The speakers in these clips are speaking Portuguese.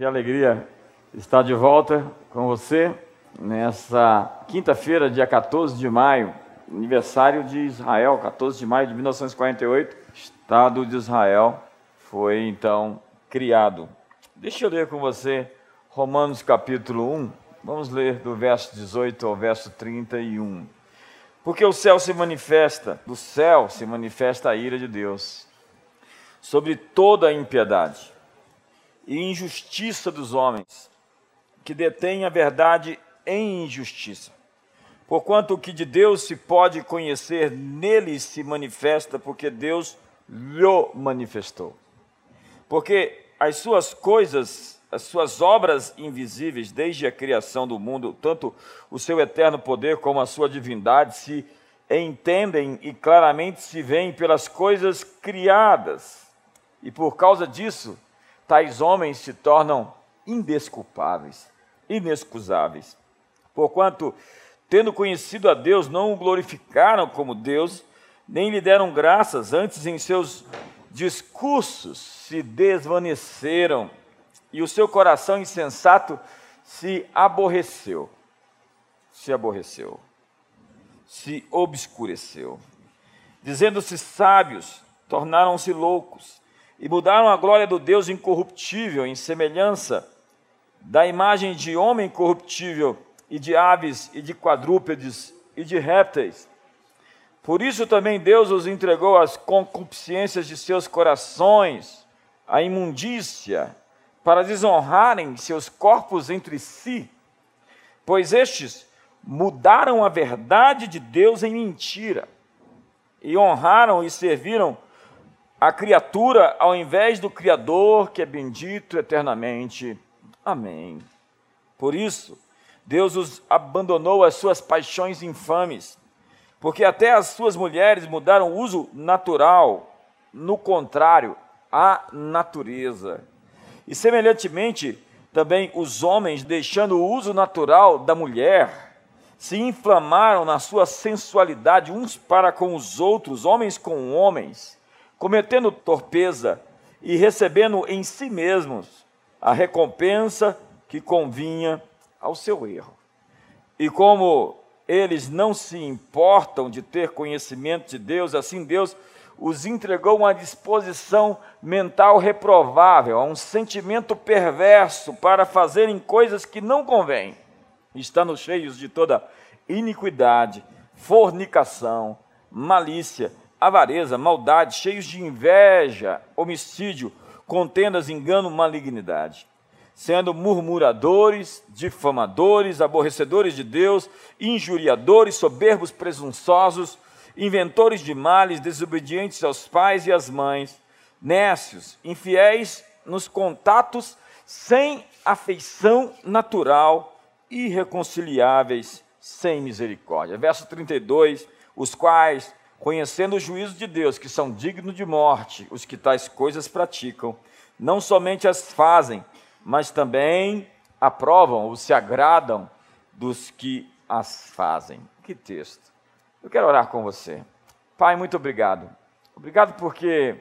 Que alegria estar de volta com você nessa quinta-feira, dia 14 de maio, aniversário de Israel, 14 de maio de 1948, Estado de Israel foi então criado. Deixa eu ler com você Romanos capítulo 1. Vamos ler do verso 18 ao verso 31. Porque o céu se manifesta, do céu se manifesta a ira de Deus sobre toda a impiedade e injustiça dos homens, que detêm a verdade em injustiça. Porquanto o que de Deus se pode conhecer, nele se manifesta, porque Deus lhe manifestou. Porque as suas coisas, as suas obras invisíveis, desde a criação do mundo, tanto o seu eterno poder como a sua divindade, se entendem e claramente se veem pelas coisas criadas. E por causa disso, tais homens se tornam indesculpáveis, inexcusáveis. Porquanto, tendo conhecido a Deus, não o glorificaram como Deus, nem lhe deram graças, antes em seus discursos se desvaneceram, e o seu coração insensato se aborreceu. Se aborreceu. Se obscureceu. Dizendo-se sábios, tornaram-se loucos e mudaram a glória do Deus incorruptível em semelhança da imagem de homem corruptível e de aves e de quadrúpedes e de répteis. Por isso também Deus os entregou às concupiscências de seus corações, à imundícia, para desonrarem seus corpos entre si, pois estes mudaram a verdade de Deus em mentira e honraram e serviram a criatura ao invés do Criador, que é bendito eternamente. Amém. Por isso, Deus os abandonou às suas paixões infames, porque até as suas mulheres mudaram o uso natural, no contrário, à natureza. E semelhantemente, também os homens, deixando o uso natural da mulher, se inflamaram na sua sensualidade uns para com os outros, homens com homens cometendo torpeza e recebendo em si mesmos a recompensa que convinha ao seu erro. E como eles não se importam de ter conhecimento de Deus, assim Deus os entregou uma disposição mental reprovável, a um sentimento perverso para fazerem coisas que não convêm, estando cheios de toda iniquidade, fornicação, malícia, avareza, maldade, cheios de inveja, homicídio, contendas, engano, malignidade, sendo murmuradores, difamadores, aborrecedores de Deus, injuriadores, soberbos, presunçosos, inventores de males, desobedientes aos pais e às mães, nécios, infiéis nos contatos, sem afeição natural, irreconciliáveis, sem misericórdia. Verso 32, os quais conhecendo o juízo de Deus, que são dignos de morte os que tais coisas praticam, não somente as fazem, mas também aprovam ou se agradam dos que as fazem. Que texto. Eu quero orar com você. Pai, muito obrigado. Obrigado porque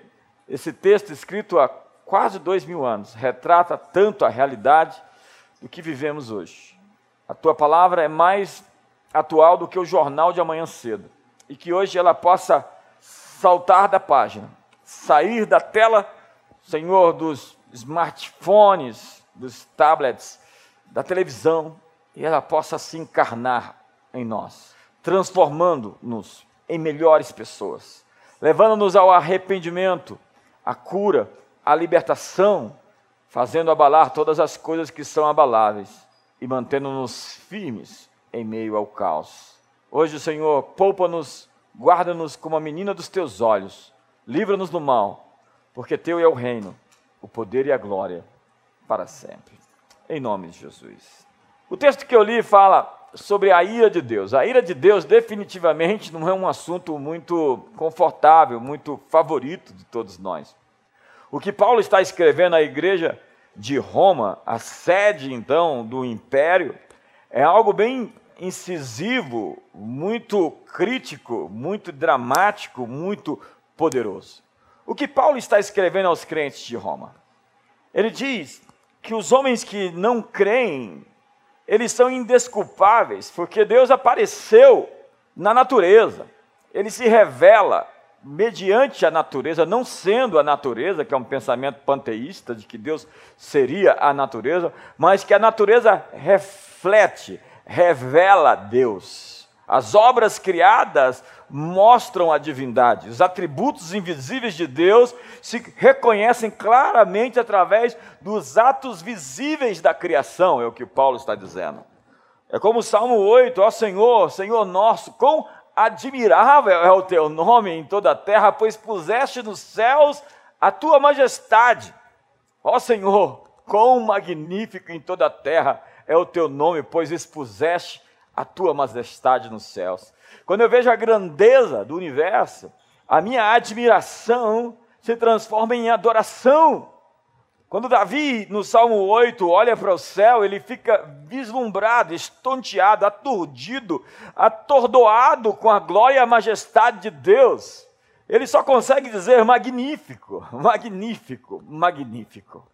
esse texto, escrito há quase dois mil anos, retrata tanto a realidade do que vivemos hoje. A tua palavra é mais atual do que o jornal de amanhã cedo e que hoje ela possa saltar da página, sair da tela, Senhor, dos smartphones, dos tablets, da televisão, e ela possa se encarnar em nós, transformando-nos em melhores pessoas, levando-nos ao arrependimento, à cura, à libertação, fazendo abalar todas as coisas que são abaláveis e mantendo-nos firmes em meio ao caos. Hoje, Senhor, poupa-nos, guarda-nos como a menina dos teus olhos, livra-nos do mal, porque teu é o reino, o poder e a glória para sempre. Em nome de Jesus. O texto que eu li fala sobre a ira de Deus. A ira de Deus definitivamente não é um assunto muito confortável, muito favorito de todos nós. O que Paulo está escrevendo à igreja de Roma, a sede então do império, é algo bem incisivo, muito crítico, muito dramático, muito poderoso. O que Paulo está escrevendo aos crentes de Roma? Ele diz que os homens que não creem, eles são indesculpáveis, porque Deus apareceu na natureza. Ele se revela mediante a natureza, não sendo a natureza, que é um pensamento panteísta de que Deus seria a natureza, mas que a natureza reflete, revela Deus. As obras criadas mostram a divindade. Os atributos invisíveis de Deus se reconhecem claramente através dos atos visíveis da criação, é o que Paulo está dizendo. É como o Salmo 8, ó Senhor, Senhor nosso, quão admirável é o teu nome em toda a terra, pois puseste nos céus a tua majestade. Ó Senhor, quão magnífico em toda a terra é o teu nome, pois expuseste a tua majestade nos céus. Quando eu vejo a grandeza do universo, a minha admiração se transforma em adoração. Quando Davi, no Salmo 8, olha para o céu, ele fica vislumbrado, estonteado, aturdido, atordoado com a glória e a majestade de Deus. Ele só consegue dizer magnífico, magnífico, magnífico.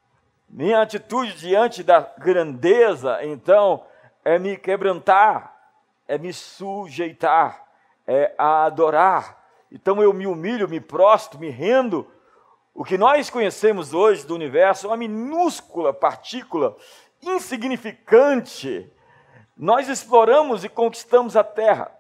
Minha atitude diante da grandeza, então, é me quebrantar, é me sujeitar, é adorar. Então eu me humilho, me prostro, me rendo. O que nós conhecemos hoje do universo é uma minúscula partícula insignificante. Nós exploramos e conquistamos a Terra,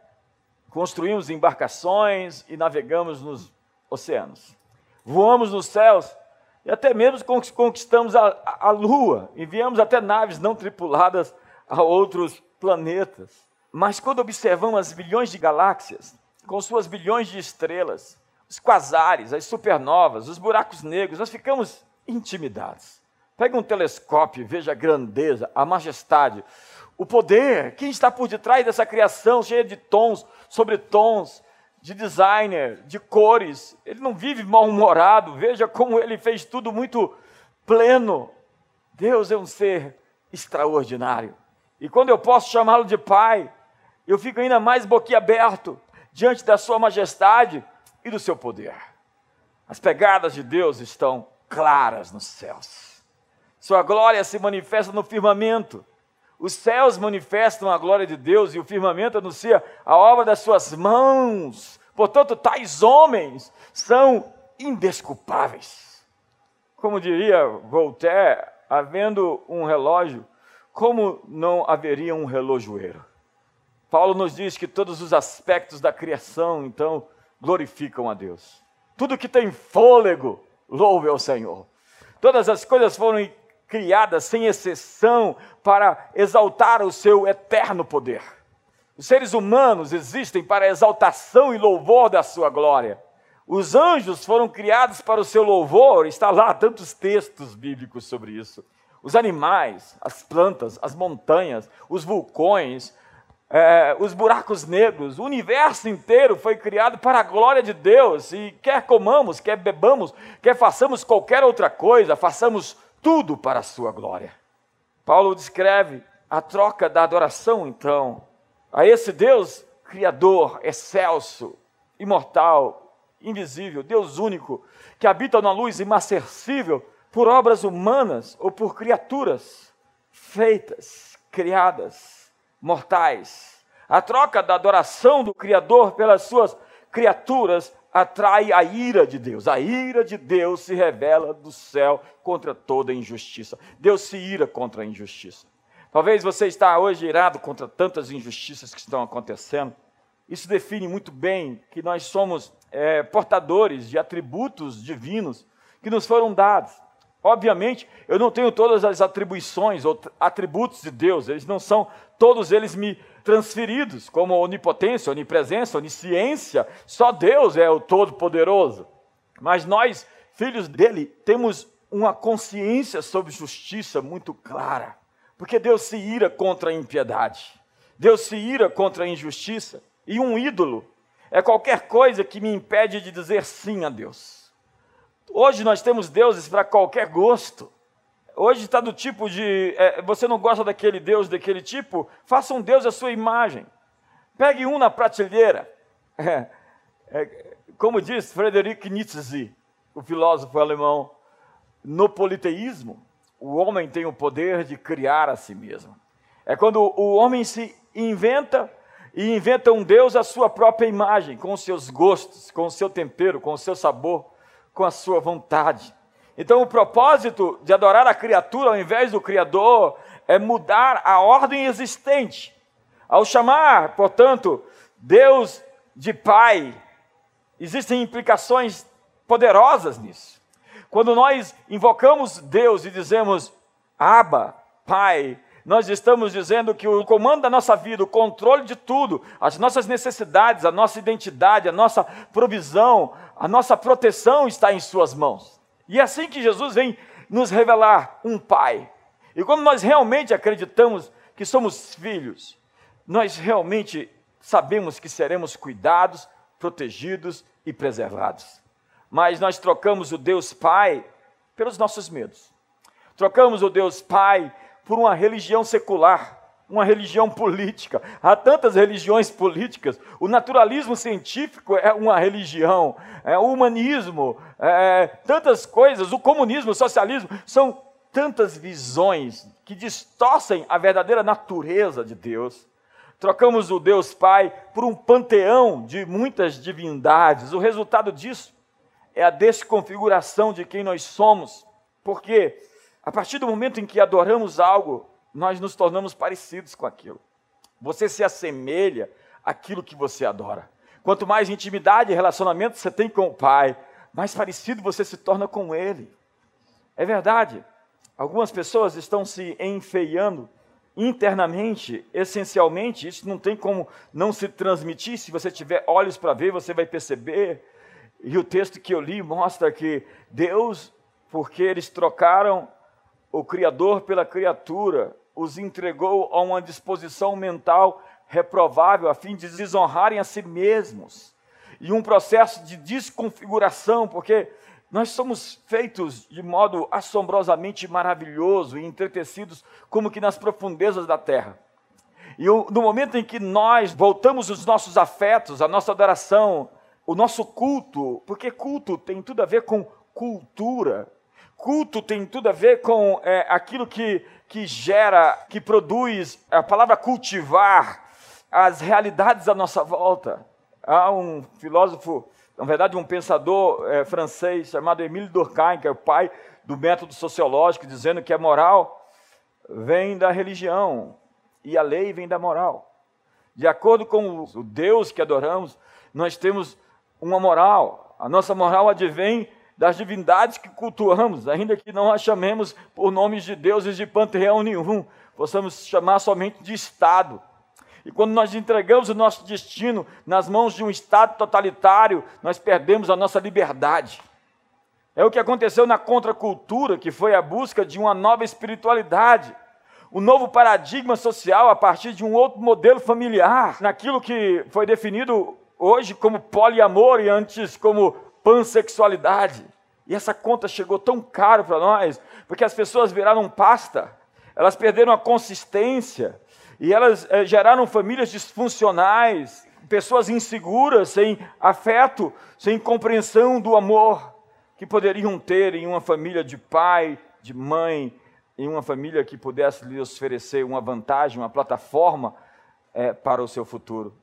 construímos embarcações e navegamos nos oceanos, voamos nos céus e até mesmo conquistamos a, a Lua, enviamos até naves não tripuladas a outros planetas. Mas quando observamos as bilhões de galáxias, com suas bilhões de estrelas, os quasares, as supernovas, os buracos negros, nós ficamos intimidados. Pega um telescópio e veja a grandeza, a majestade, o poder, quem está por detrás dessa criação cheia de tons sobre tons, de designer, de cores. Ele não vive mal-humorado, veja como ele fez tudo muito pleno. Deus é um ser extraordinário. E quando eu posso chamá-lo de Pai, eu fico ainda mais boquiaberto diante da Sua majestade e do seu poder. As pegadas de Deus estão claras nos céus. Sua glória se manifesta no firmamento. Os céus manifestam a glória de Deus e o firmamento anuncia a obra das suas mãos. Portanto, tais homens são indesculpáveis. Como diria Voltaire, havendo um relógio, como não haveria um relojoeiro? Paulo nos diz que todos os aspectos da criação, então, glorificam a Deus. Tudo que tem fôlego, louve ao Senhor. Todas as coisas foram criadas, sem exceção, para exaltar o seu eterno poder. Os seres humanos existem para exaltação e louvor da sua glória. Os anjos foram criados para o seu louvor, está lá tantos textos bíblicos sobre isso. Os animais, as plantas, as montanhas, os vulcões, é, os buracos negros, o universo inteiro foi criado para a glória de Deus. E quer comamos, quer bebamos, quer façamos qualquer outra coisa, façamos tudo para a sua glória. Paulo descreve a troca da adoração, então, a esse Deus Criador, excelso, imortal, invisível, Deus único, que habita na luz inacessível por obras humanas ou por criaturas feitas, criadas mortais. A troca da adoração do Criador pelas suas criaturas atrai a ira de Deus. A ira de Deus se revela do céu contra toda injustiça. Deus se ira contra a injustiça. Talvez você está hoje irado contra tantas injustiças que estão acontecendo. Isso define muito bem que nós somos é, portadores de atributos divinos que nos foram dados. Obviamente, eu não tenho todas as atribuições ou atributos de Deus, eles não são todos eles me transferidos, como onipotência, onipresença, onisciência. Só Deus é o Todo-Poderoso. Mas nós, filhos dele, temos uma consciência sobre justiça muito clara, porque Deus se ira contra a impiedade, Deus se ira contra a injustiça, e um ídolo é qualquer coisa que me impede de dizer sim a Deus. Hoje nós temos deuses para qualquer gosto. Hoje está do tipo de. É, você não gosta daquele Deus, daquele tipo? Faça um Deus à sua imagem. Pegue um na prateleira. É, é, como diz Frederic Nietzsche, o filósofo alemão, no politeísmo, o homem tem o poder de criar a si mesmo. É quando o homem se inventa e inventa um Deus à sua própria imagem, com os seus gostos, com o seu tempero, com o seu sabor, com a sua vontade. Então, o propósito de adorar a criatura ao invés do Criador é mudar a ordem existente. Ao chamar, portanto, Deus de Pai, existem implicações poderosas nisso. Quando nós invocamos Deus e dizemos Abba, Pai, nós estamos dizendo que o comando da nossa vida, o controle de tudo, as nossas necessidades, a nossa identidade, a nossa provisão, a nossa proteção está em Suas mãos. E é assim que Jesus vem nos revelar um Pai. E como nós realmente acreditamos que somos filhos, nós realmente sabemos que seremos cuidados, protegidos e preservados. Mas nós trocamos o Deus Pai pelos nossos medos. Trocamos o Deus Pai por uma religião secular, uma religião política. Há tantas religiões políticas. O naturalismo científico é uma religião, é o humanismo, é, tantas coisas. O comunismo, o socialismo são tantas visões que distorcem a verdadeira natureza de Deus. Trocamos o Deus Pai por um panteão de muitas divindades. O resultado disso é a desconfiguração de quem nós somos, porque a partir do momento em que adoramos algo, nós nos tornamos parecidos com aquilo. Você se assemelha àquilo que você adora. Quanto mais intimidade e relacionamento você tem com o Pai, mais parecido você se torna com Ele. É verdade. Algumas pessoas estão se enfeiando internamente, essencialmente, isso não tem como não se transmitir. Se você tiver olhos para ver, você vai perceber. E o texto que eu li mostra que Deus, porque eles trocaram o Criador pela criatura, os entregou a uma disposição mental reprovável, a fim de desonrarem a si mesmos. E um processo de desconfiguração, porque nós somos feitos de modo assombrosamente maravilhoso e entretecidos, como que nas profundezas da terra. E no momento em que nós voltamos os nossos afetos, a nossa adoração, o nosso culto, porque culto tem tudo a ver com cultura, Culto tem tudo a ver com é, aquilo que, que gera, que produz, a palavra cultivar, as realidades à nossa volta. Há um filósofo, na verdade, um pensador é, francês chamado Emile Durkheim, que é o pai do método sociológico, dizendo que a moral vem da religião e a lei vem da moral. De acordo com o Deus que adoramos, nós temos uma moral. A nossa moral advém das divindades que cultuamos, ainda que não a chamemos por nomes de deuses de panteão nenhum, possamos chamar somente de Estado. E quando nós entregamos o nosso destino nas mãos de um Estado totalitário, nós perdemos a nossa liberdade. É o que aconteceu na contracultura, que foi a busca de uma nova espiritualidade, um novo paradigma social a partir de um outro modelo familiar, naquilo que foi definido hoje como poliamor e antes como pansexualidade. E essa conta chegou tão caro para nós, porque as pessoas viraram pasta, elas perderam a consistência, e elas é, geraram famílias disfuncionais, pessoas inseguras, sem afeto, sem compreensão do amor que poderiam ter em uma família de pai, de mãe, em uma família que pudesse lhes oferecer uma vantagem, uma plataforma é, para o seu futuro.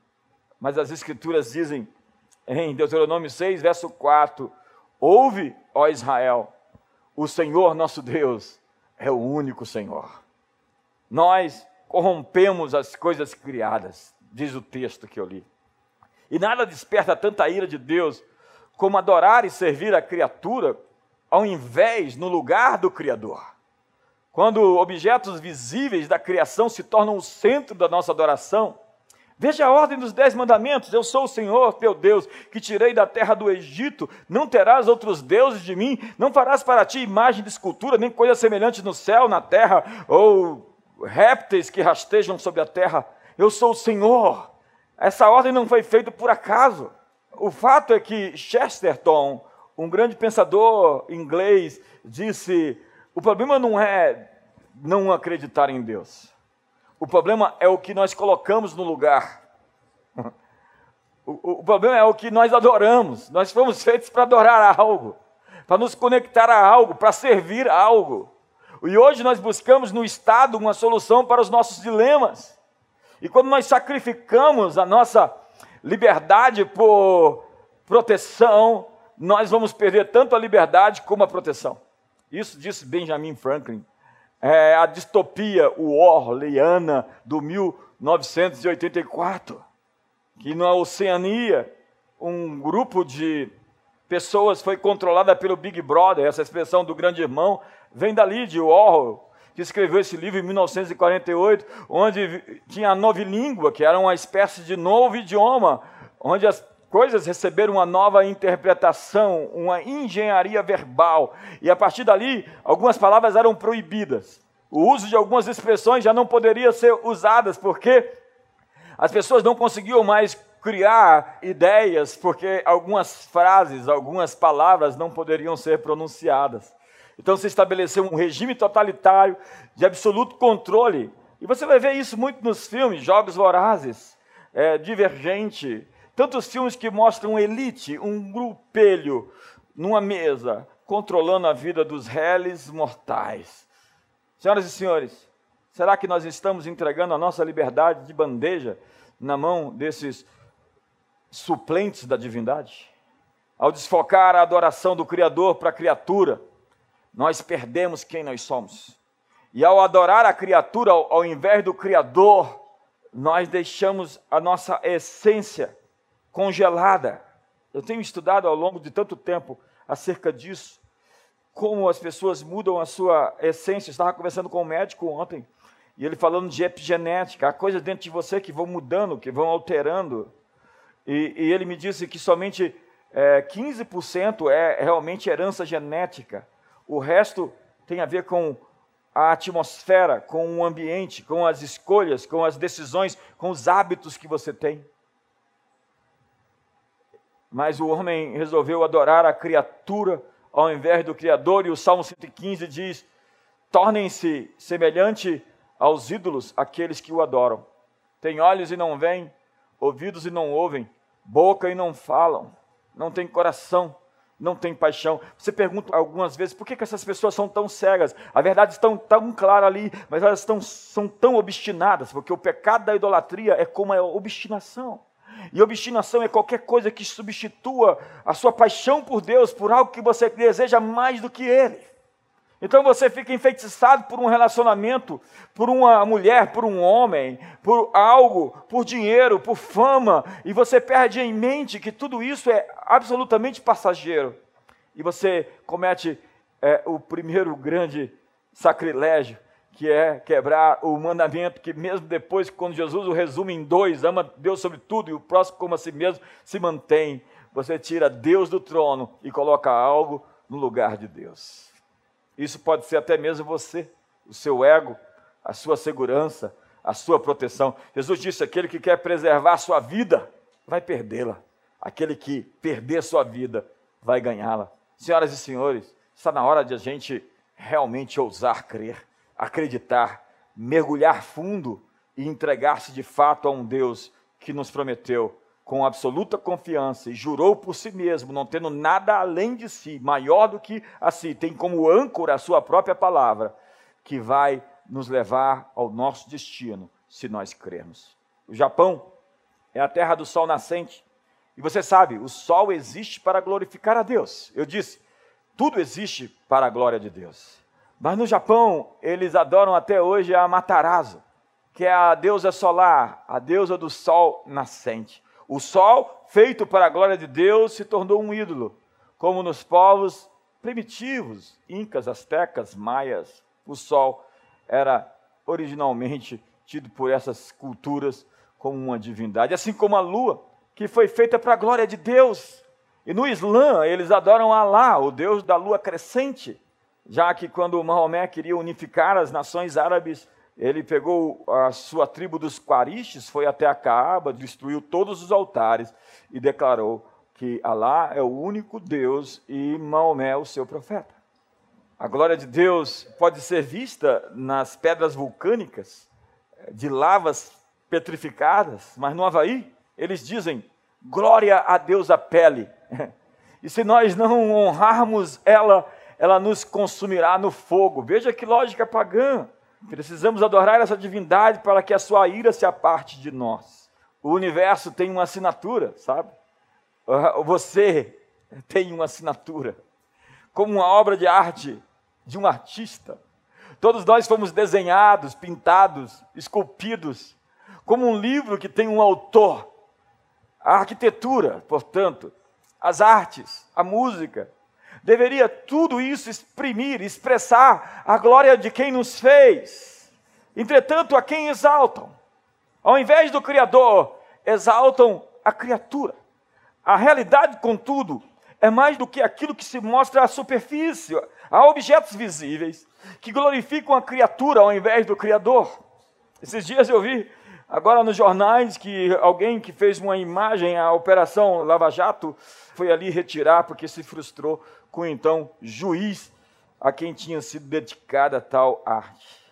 Mas as Escrituras dizem em Deuteronômio 6, verso 4: Ouve, ó Israel, o Senhor nosso Deus é o único Senhor. Nós corrompemos as coisas criadas, diz o texto que eu li. E nada desperta tanta ira de Deus como adorar e servir a criatura ao invés no lugar do Criador. Quando objetos visíveis da criação se tornam o centro da nossa adoração, Veja a ordem dos dez mandamentos: Eu sou o Senhor teu Deus, que tirei da terra do Egito. Não terás outros deuses de mim, não farás para ti imagem de escultura, nem coisa semelhante no céu, na terra, ou répteis que rastejam sobre a terra. Eu sou o Senhor. Essa ordem não foi feita por acaso. O fato é que Chesterton, um grande pensador inglês, disse: o problema não é não acreditar em Deus. O problema é o que nós colocamos no lugar. O, o, problema é o que nós adoramos. Nós fomos feitos para adorar algo, para nos conectar a algo, para servir a algo. E hoje nós buscamos no Estado uma solução para os nossos dilemas. E quando nós sacrificamos a nossa liberdade por proteção, nós vamos perder tanto a liberdade como a proteção. Isso disse Benjamin Franklin. É a distopia Orleana do 1984, que na Oceania um grupo de pessoas foi controlada pelo Big Brother, essa expressão do grande irmão vem dali de Orwell, que escreveu esse livro em 1948, onde tinha a novilíngua, que era uma espécie de novo idioma, onde as coisas receberam uma nova interpretação, uma engenharia verbal, e a partir dali algumas palavras eram proibidas. O uso de algumas expressões já não poderia ser usadas, porque as pessoas não conseguiam mais criar ideias, porque algumas frases, algumas palavras não poderiam ser pronunciadas. Então se estabeleceu um regime totalitário de absoluto controle. E você vai ver isso muito nos filmes, Jogos Vorazes, é, Divergente, tantos filmes que mostram elite, um grupelho numa mesa, controlando a vida dos réis mortais. Senhoras e senhores, será que nós estamos entregando a nossa liberdade de bandeja na mão desses suplentes da divindade? Ao desfocar a adoração do Criador para a criatura, nós perdemos quem nós somos. E ao adorar a criatura ao, ao invés do Criador, nós deixamos a nossa essência congelada. Eu tenho estudado ao longo de tanto tempo acerca disso, como as pessoas mudam a sua essência. Eu estava conversando com um médico ontem, e ele falando de epigenética, há coisas dentro de você que vão mudando, que vão alterando. E, e ele me disse que somente é, 15% é realmente herança genética. O resto tem a ver com a atmosfera, com o ambiente, com as escolhas, com as decisões, com os hábitos que você tem. Mas o homem resolveu adorar a criatura ao invés do Criador, e o Salmo 115 diz: tornem-se semelhante aos ídolos aqueles que o adoram. Tem olhos e não veem, ouvidos e não ouvem, boca e não falam, não tem coração não tem paixão. Você pergunta algumas vezes por que, que essas pessoas são tão cegas? A verdade está tão clara ali, mas elas estão, são tão obstinadas, porque o pecado da idolatria é como a obstinação. E obstinação é qualquer coisa que substitua a sua paixão por Deus por algo que você deseja mais do que Ele. Então você fica enfeitiçado por um relacionamento, por uma mulher, por um homem, por algo, por dinheiro, por fama, e você perde em mente que tudo isso é absolutamente passageiro. E você comete é, o primeiro grande sacrilégio, que é quebrar o mandamento que mesmo depois, quando Jesus o resume em dois, ama Deus sobre tudo e o próximo como a si mesmo, se mantém. Você tira Deus do trono e coloca algo no lugar de Deus. Isso pode ser até mesmo você, o seu ego, a sua segurança, a sua proteção. Jesus disse: aquele que quer preservar a sua vida, vai perdê-la. Aquele que perder sua vida, vai ganhá-la. Senhoras e senhores, está na hora de a gente realmente ousar crer, acreditar, mergulhar fundo e entregar-se de fato a um Deus que nos prometeu com absoluta confiança e jurou por si mesmo, não tendo nada além de si, maior do que a si, tem como âncora a sua própria palavra, que vai nos levar ao nosso destino, se nós crermos. O Japão é a terra do sol nascente. E você sabe, o sol existe para glorificar a Deus. Eu disse, tudo existe para a glória de Deus. Mas no Japão, eles adoram até hoje a Matarazo, que é a deusa solar, a deusa do sol nascente. O sol, feito para a glória de Deus, se tornou um ídolo, como nos povos primitivos, incas, astecas, maias. O sol era originalmente tido por essas culturas como uma divindade, assim como a lua, que foi feita para a glória de Deus. E no Islã, eles adoram Alá, o Deus da lua crescente, já que quando Maomé queria unificar as nações árabes, ele pegou a sua tribo dos Quaristes, foi até a Caaba, destruiu todos os altares e declarou que Alá é o único Deus e Maomé é o seu profeta. A glória de Deus pode ser vista nas pedras vulcânicas, de lavas petrificadas, mas no Havaí eles dizem glória a Deus a pele. E se nós não honrarmos ela, ela nos consumirá no fogo. Veja que lógica pagã. Precisamos adorar essa divindade para que a sua ira se aparte de nós. O universo tem uma assinatura, sabe? Você tem uma assinatura. Como uma obra de arte de um artista. Todos nós fomos desenhados, pintados, esculpidos, como um livro que tem um autor. A arquitetura, portanto, as artes, a música, deveria tudo isso exprimir, expressar a glória de quem nos fez. Entretanto, a quem exaltam? Ao invés do Criador, exaltam a criatura. A realidade, contudo, é mais do que aquilo que se mostra à superfície. Há objetos visíveis que glorificam a criatura ao invés do Criador. Esses dias eu vi agora nos jornais que alguém que fez uma imagem, a Operação Lava Jato, foi ali retirar porque se frustrou com o então juiz a quem tinha sido dedicada tal arte.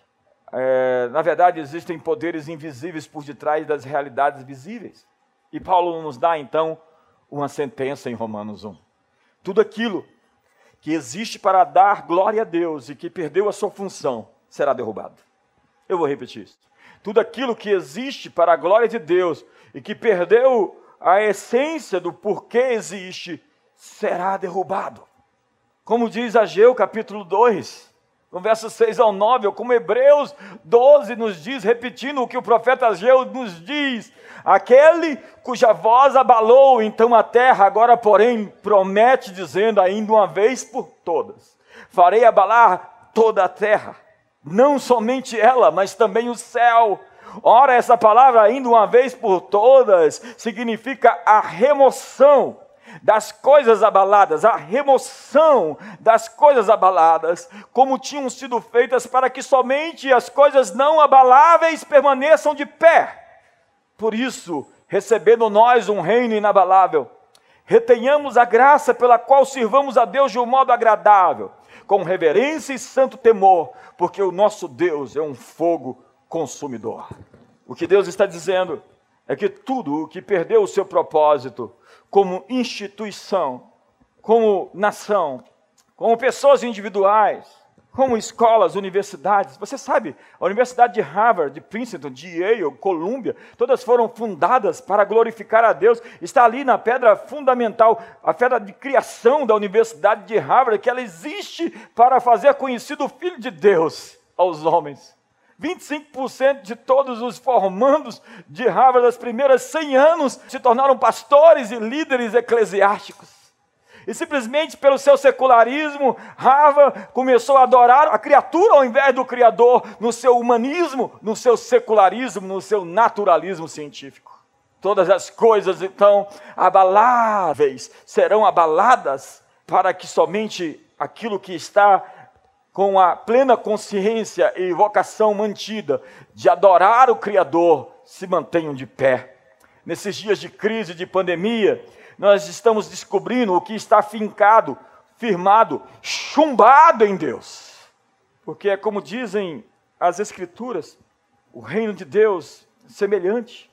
É, na verdade, existem poderes invisíveis por detrás das realidades visíveis. E Paulo nos dá então uma sentença em Romanos 1. Tudo aquilo que existe para dar glória a Deus e que perdeu a sua função será derrubado. Eu vou repetir isso. Tudo aquilo que existe para a glória de Deus e que perdeu a essência do porquê existe será derrubado. Como diz Ageu capítulo 2, no verso 6 ao 9, ou como Hebreus 12 nos diz, repetindo o que o profeta Ageu nos diz: aquele cuja voz abalou então a terra, agora, porém, promete, dizendo ainda uma vez por todas: farei abalar toda a terra, não somente ela, mas também o céu. Ora, essa palavra, ainda uma vez por todas, significa a remoção das coisas abaladas, a remoção das coisas abaladas, como tinham sido feitas para que somente as coisas não abaláveis permaneçam de pé. Por isso, recebendo nós um reino inabalável, retenhamos a graça pela qual sirvamos a Deus de um modo agradável, com reverência e santo temor, porque o nosso Deus é um fogo consumidor. O que Deus está dizendo é que tudo o que perdeu o seu propósito, como instituição, como nação, como pessoas individuais, como escolas, universidades. Você sabe, a Universidade de Harvard, de Princeton, de Yale, Columbia, todas foram fundadas para glorificar a Deus. Está ali na pedra fundamental, a pedra de criação da Universidade de Harvard, que ela existe para fazer conhecido o Filho de Deus aos homens. 25% de todos os formandos de Harvard das primeiras 100 anos se tornaram pastores e líderes eclesiásticos. E simplesmente pelo seu secularismo, Harvard começou a adorar a criatura ao invés do Criador, no seu humanismo, no seu secularismo, no seu naturalismo científico. Todas as coisas, então, abaláveis serão abaladas para que somente aquilo que está com a plena consciência e vocação mantida de adorar o Criador, se mantenham de pé. Nesses dias de crise, de pandemia, nós estamos descobrindo o que está fincado, firmado, chumbado em Deus. Porque é como dizem as Escrituras, o reino de Deus é semelhante.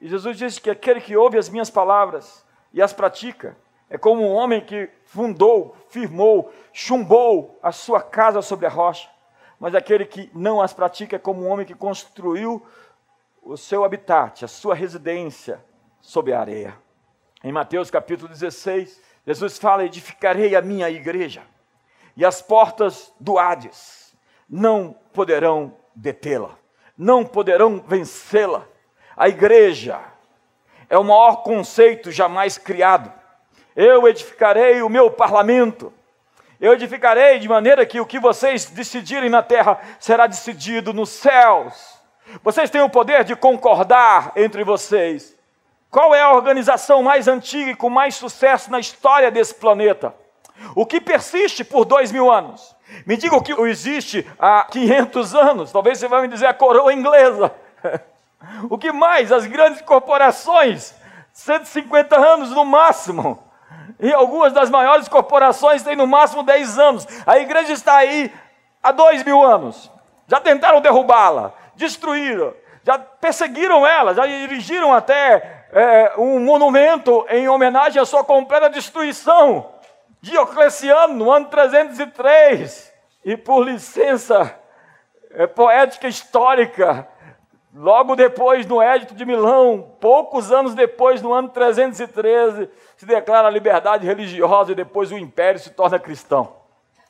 E Jesus diz que aquele que ouve as minhas palavras e as pratica, é como um homem que fundou, firmou, chumbou a sua casa sobre a rocha. Mas aquele que não as pratica é como um homem que construiu o seu habitat, a sua residência sobre a areia. Em Mateus capítulo 16, Jesus fala: Edificarei a minha igreja, e as portas do Hades não poderão detê-la, não poderão vencê-la. A igreja é o maior conceito jamais criado eu edificarei o meu parlamento. Eu edificarei de maneira que o que vocês decidirem na terra será decidido nos céus. Vocês têm o poder de concordar entre vocês. Qual é a organização mais antiga e com mais sucesso na história desse planeta? O que persiste por dois mil anos? Me diga o que existe há 500 anos. Talvez você vai me dizer a coroa inglesa. O que mais? As grandes corporações. 150 anos no máximo. E algumas das maiores corporações têm no máximo 10 anos. A igreja está aí há dois mil anos. Já tentaram derrubá-la, destruíram, já perseguiram ela, já dirigiram até é, um monumento em homenagem à sua completa destruição. Diocleciano, no ano 303, e por licença é, poética histórica, logo depois, no Édito de Milão, poucos anos depois, no ano 313, se declara a liberdade religiosa e depois o império se torna cristão.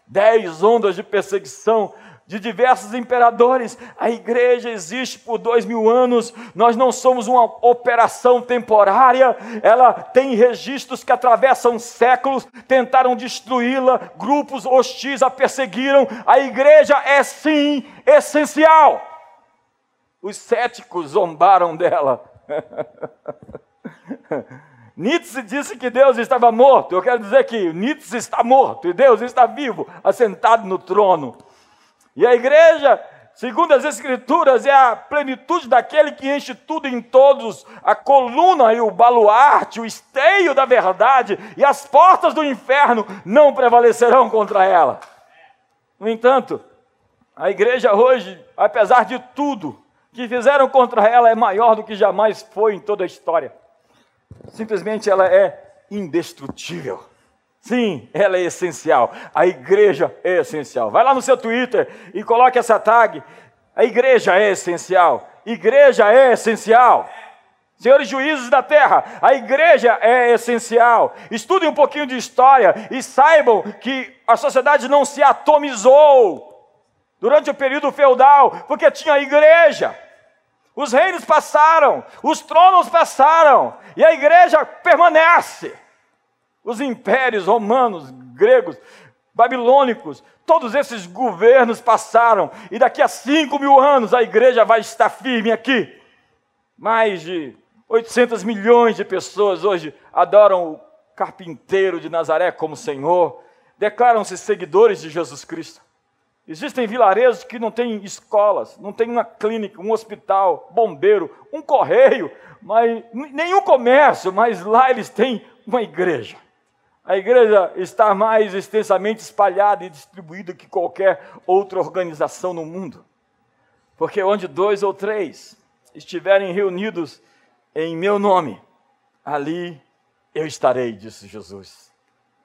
Dez ondas de perseguição de diversos imperadores. A igreja existe por dois mil anos. Nós não somos uma operação temporária. Ela tem registros que atravessam séculos, tentaram destruí-la. Grupos hostis a perseguiram. A igreja é sim essencial. Os céticos zombaram dela. Nietzsche disse que Deus estava morto. Eu quero dizer que Nietzsche está morto e Deus está vivo, assentado no trono. E a igreja, segundo as Escrituras, é a plenitude daquele que enche tudo em todos, a coluna e o baluarte, o esteio da verdade, e as portas do inferno não prevalecerão contra ela. No entanto, a igreja hoje, apesar de tudo que fizeram contra ela, é maior do que jamais foi em toda a história. Simplesmente ela é indestrutível. Sim, ela é essencial. A igreja é essencial. Vai lá no seu Twitter e coloque essa tag. A igreja é essencial. Igreja é essencial. Senhores juízes da terra, a igreja é essencial. Estudem um pouquinho de história e saibam que a sociedade não se atomizou durante o período feudal, porque tinha a igreja. Os reinos passaram, os tronos passaram, e a igreja permanece. Os impérios romanos, gregos, babilônicos, todos esses governos passaram, e daqui a cinco mil anos a igreja vai estar firme aqui. Mais de 800 milhões de pessoas hoje adoram o carpinteiro de Nazaré como Senhor, declaram-se seguidores de Jesus Cristo. Existem vilarejos que não têm escolas, não tem uma clínica, um hospital, bombeiro, um correio, mas nenhum comércio, mas lá eles têm uma igreja. A igreja está mais extensamente espalhada e distribuída que qualquer outra organização no mundo. Porque onde dois ou três estiverem reunidos em meu nome, ali eu estarei, disse Jesus.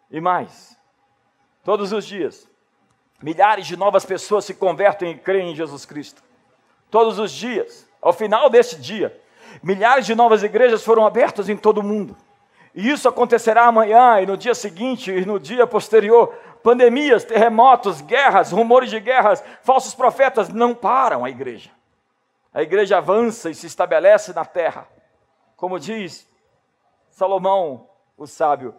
E mais, todos os dias, milhares de novas pessoas se convertem e creem em Jesus Cristo. Todos os dias, ao final deste dia, milhares de novas igrejas foram abertas em todo o mundo. E isso acontecerá amanhã e no dia seguinte e no dia posterior. Pandemias, terremotos, guerras, rumores de guerras, falsos profetas não param a igreja. A igreja avança e se estabelece na terra. Como diz Salomão, o sábio: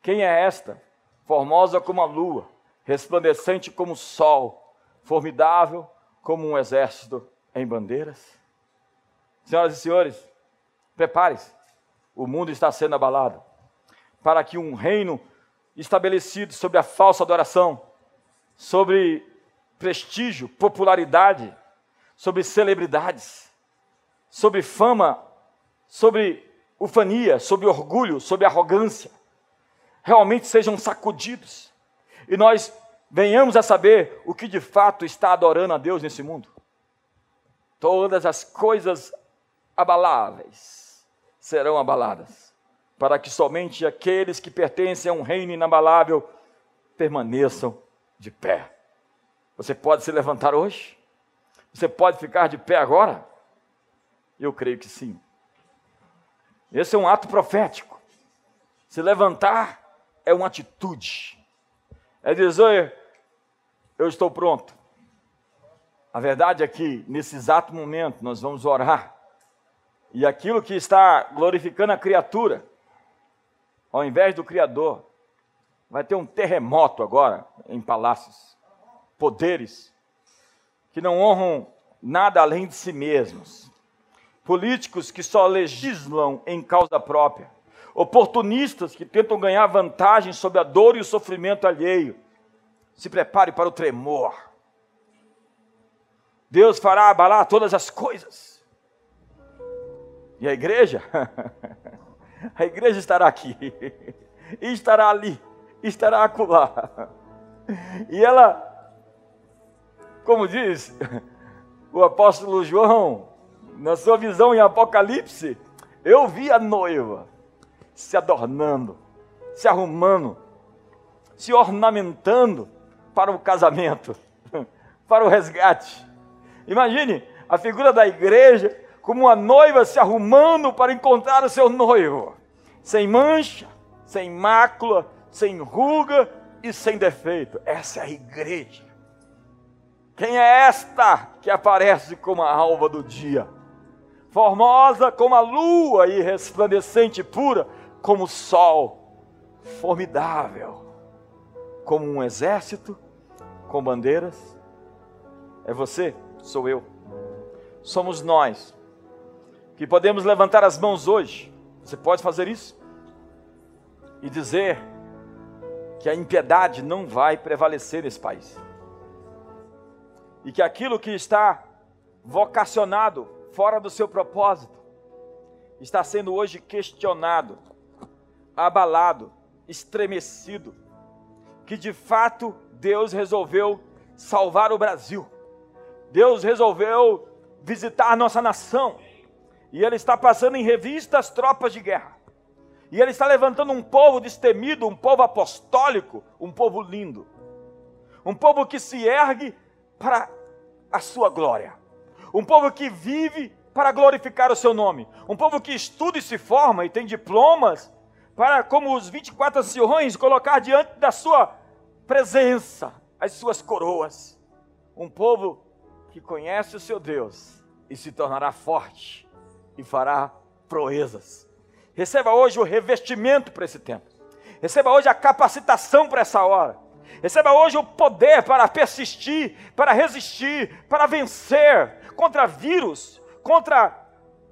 Quem é esta? Formosa como a lua, resplandecente como o sol, formidável como um exército em bandeiras. Senhoras e senhores, prepare-se. O mundo está sendo abalado, para que um reino estabelecido sobre a falsa adoração, sobre prestígio, popularidade, sobre celebridades, sobre fama, sobre ufania, sobre orgulho, sobre arrogância, realmente sejam sacudidos e nós venhamos a saber o que de fato está adorando a Deus nesse mundo. Todas as coisas abaláveis, serão abaladas, para que somente aqueles que pertencem a um reino inabalável permaneçam de pé. Você pode se levantar hoje? Você pode ficar de pé agora? Eu creio que sim. Esse é um ato profético. Se levantar é uma atitude. É dizer, eu estou pronto. A verdade é que, nesse exato momento, nós vamos orar e aquilo que está glorificando a criatura, ao invés do Criador, vai ter um terremoto agora em palácios. Poderes que não honram nada além de si mesmos. Políticos que só legislam em causa própria. Oportunistas que tentam ganhar vantagem sobre a dor e o sofrimento alheio. Se prepare para o tremor. Deus fará abalar todas as coisas e a igreja? a igreja estará aqui, e estará ali, e estará acolá. E ela, como diz o apóstolo João, na sua visão em Apocalipse, eu vi a noiva se adornando, se arrumando. se ornamentando para o casamento, para o resgate. Imagine a figura da igreja como uma noiva se arrumando para encontrar o seu noivo, sem mancha, sem mácula, sem ruga e sem defeito. Essa é a igreja. Quem é esta que aparece como a alva do dia? Formosa como a lua e resplandecente pura como o sol, formidável como um exército com bandeiras. É você, sou eu. Somos nós que podemos levantar as mãos hoje. Você pode fazer isso e dizer que a impiedade não vai prevalecer nesse país. E que aquilo que está vocacionado fora do seu propósito está sendo hoje questionado, abalado, estremecido. Que de fato Deus resolveu salvar o Brasil. Deus resolveu visitar a nossa nação e ele está passando em revista as tropas de guerra. E ele está levantando um povo destemido, um povo apostólico, um povo lindo. Um povo que se ergue para a sua glória. Um povo que vive para glorificar o seu nome. Um povo que estuda e se forma e tem diplomas para, como os 24 anciões, colocar diante da sua presença as suas coroas. Um povo que conhece o seu Deus e se tornará forte e fará proezas. Receba hoje o revestimento para esse tempo. Receba hoje a capacitação para essa hora. Receba hoje o poder para persistir, para resistir, para vencer contra vírus, contra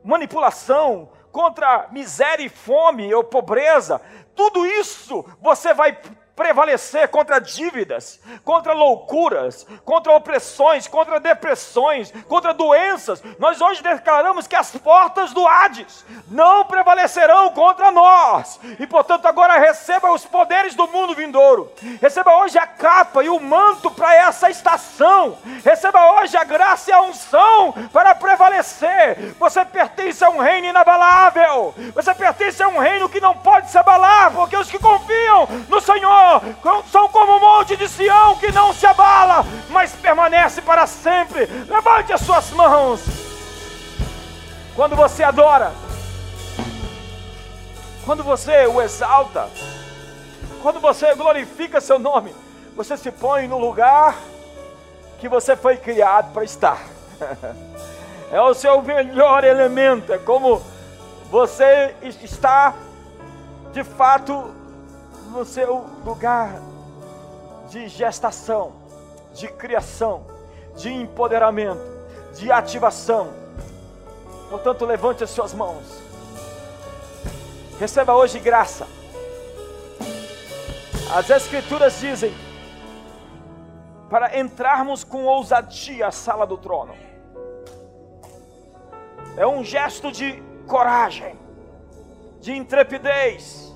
manipulação, contra miséria e fome ou pobreza. Tudo isso você vai prevalecer contra dívidas, contra loucuras, contra opressões, contra depressões, contra doenças. Nós hoje declaramos que as portas do Hades não prevalecerão contra nós. E portanto, agora receba os poderes do mundo vindouro. Receba hoje a capa e o manto para essa estação. Receba hoje a graça e a unção para prevalecer. Você pertence a um reino inabalável. Você pertence a um reino que não pode se abalar, porque os que confiam no Senhor são como um monte de Sião que não se abala, mas permanece para sempre. Levante as suas mãos. Quando você adora, quando você o exalta, quando você glorifica seu nome, você se põe no lugar que você foi criado para estar. É o seu melhor elemento, é como você está de fato no seu lugar de gestação, de criação, de empoderamento, de ativação. Portanto, levante as suas mãos. Receba hoje graça. As Escrituras dizem para entrarmos com ousadia à sala do trono. É um gesto de coragem, de intrepidez,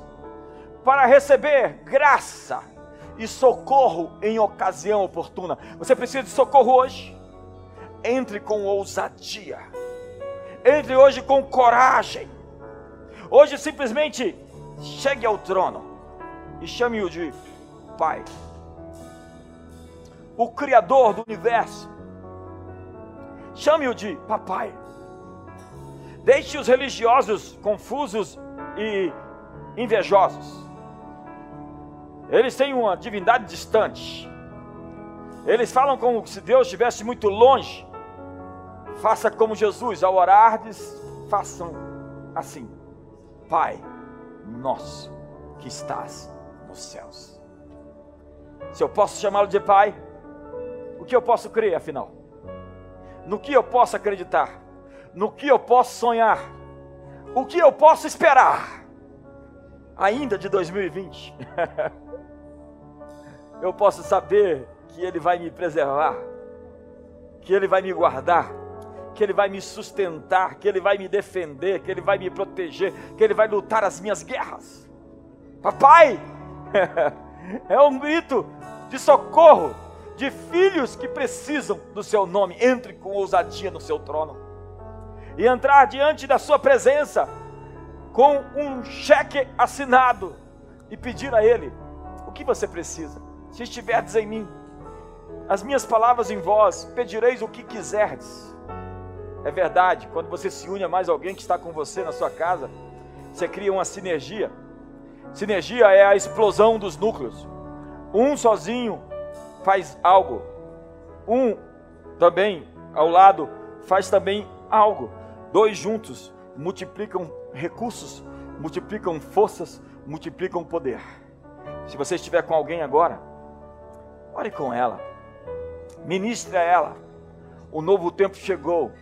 para receber graça e socorro em ocasião oportuna. Você precisa de socorro hoje? Entre com ousadia. Entre hoje com coragem. Hoje simplesmente chegue ao trono e chame-o de Pai. O Criador do universo. Chame-o de Papai. Deixe os religiosos confusos e invejosos eles têm uma divindade distante. Eles falam como se Deus estivesse muito longe. Faça como Jesus, ao orardes, façam assim: Pai nosso que estás nos céus. Se eu posso chamá-lo de Pai, o que eu posso crer, afinal? No que eu posso acreditar? No que eu posso sonhar? O que eu posso esperar? Ainda de 2020. eu posso saber que Ele vai me preservar, que Ele vai me guardar, que Ele vai me sustentar, que Ele vai me defender, que Ele vai me proteger, que Ele vai lutar as minhas guerras. Papai, é um grito de socorro de filhos que precisam do Seu nome. Entre com ousadia no Seu trono e entrar diante da Sua presença com um cheque assinado e pedir a Ele que você precisa. Se estiverdes em mim, as minhas palavras em vós, pedireis o que quiserdes. É verdade, quando você se une a mais alguém que está com você na sua casa, você cria uma sinergia. Sinergia é a explosão dos núcleos. Um sozinho faz algo, um também ao lado faz também algo. Dois juntos multiplicam recursos, multiplicam forças, multiplicam poder. Se você estiver com alguém agora, ore com ela, ministre a ela. O novo tempo chegou,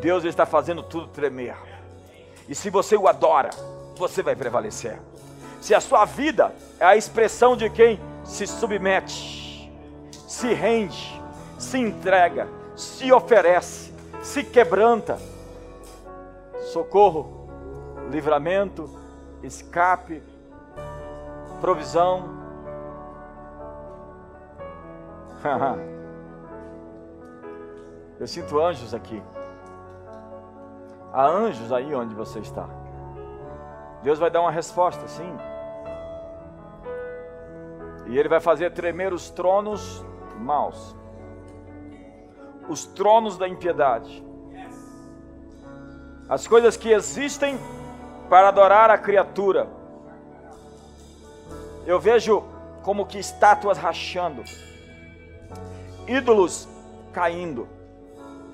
Deus está fazendo tudo tremer. E se você o adora, você vai prevalecer. Se a sua vida é a expressão de quem se submete, se rende, se entrega, se oferece, se quebranta, socorro, livramento, escape, provisão. Eu sinto anjos aqui. Há anjos aí onde você está. Deus vai dar uma resposta, sim. E Ele vai fazer tremer os tronos maus, os tronos da impiedade, as coisas que existem para adorar a criatura. Eu vejo como que estátuas rachando, ídolos caindo.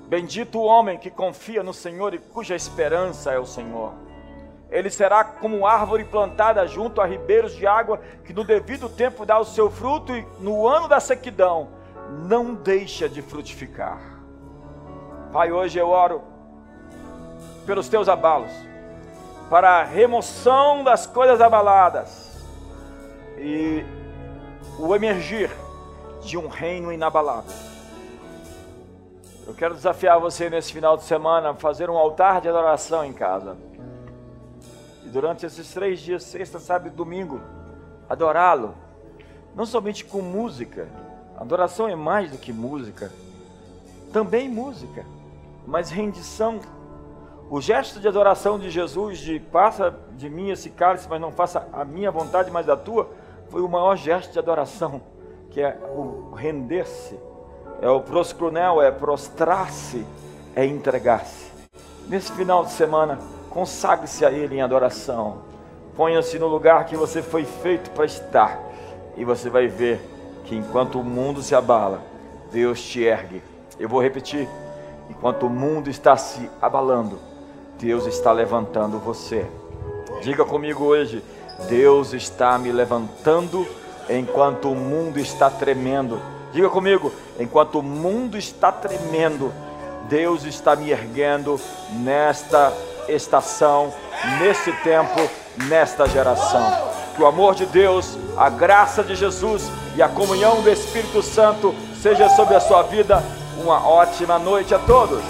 Bendito o homem que confia no Senhor e cuja esperança é o Senhor. Ele será como árvore plantada junto a ribeiros de água, que no devido tempo dá o seu fruto e no ano da sequidão não deixa de frutificar. Pai, hoje eu oro pelos teus abalos, para a remoção das coisas abaladas e o emergir de um reino inabalável. Eu quero desafiar você nesse final de semana a fazer um altar de adoração em casa. E durante esses três dias, sexta, sábado e domingo, adorá-lo. Não somente com música. Adoração é mais do que música. Também música, mas rendição o gesto de adoração de Jesus, de passa de mim esse cálice, mas não faça a minha vontade, mas a tua, foi o maior gesto de adoração, que é o render-se, é o proscronel, é prostrar-se, é entregar-se. Nesse final de semana, consagre-se a Ele em adoração. Ponha-se no lugar que você foi feito para estar, e você vai ver que enquanto o mundo se abala, Deus te ergue. Eu vou repetir: enquanto o mundo está se abalando, Deus está levantando você. Diga comigo hoje: Deus está me levantando enquanto o mundo está tremendo. Diga comigo: enquanto o mundo está tremendo, Deus está me erguendo nesta estação, nesse tempo, nesta geração. Que o amor de Deus, a graça de Jesus e a comunhão do Espírito Santo seja sobre a sua vida. Uma ótima noite a todos.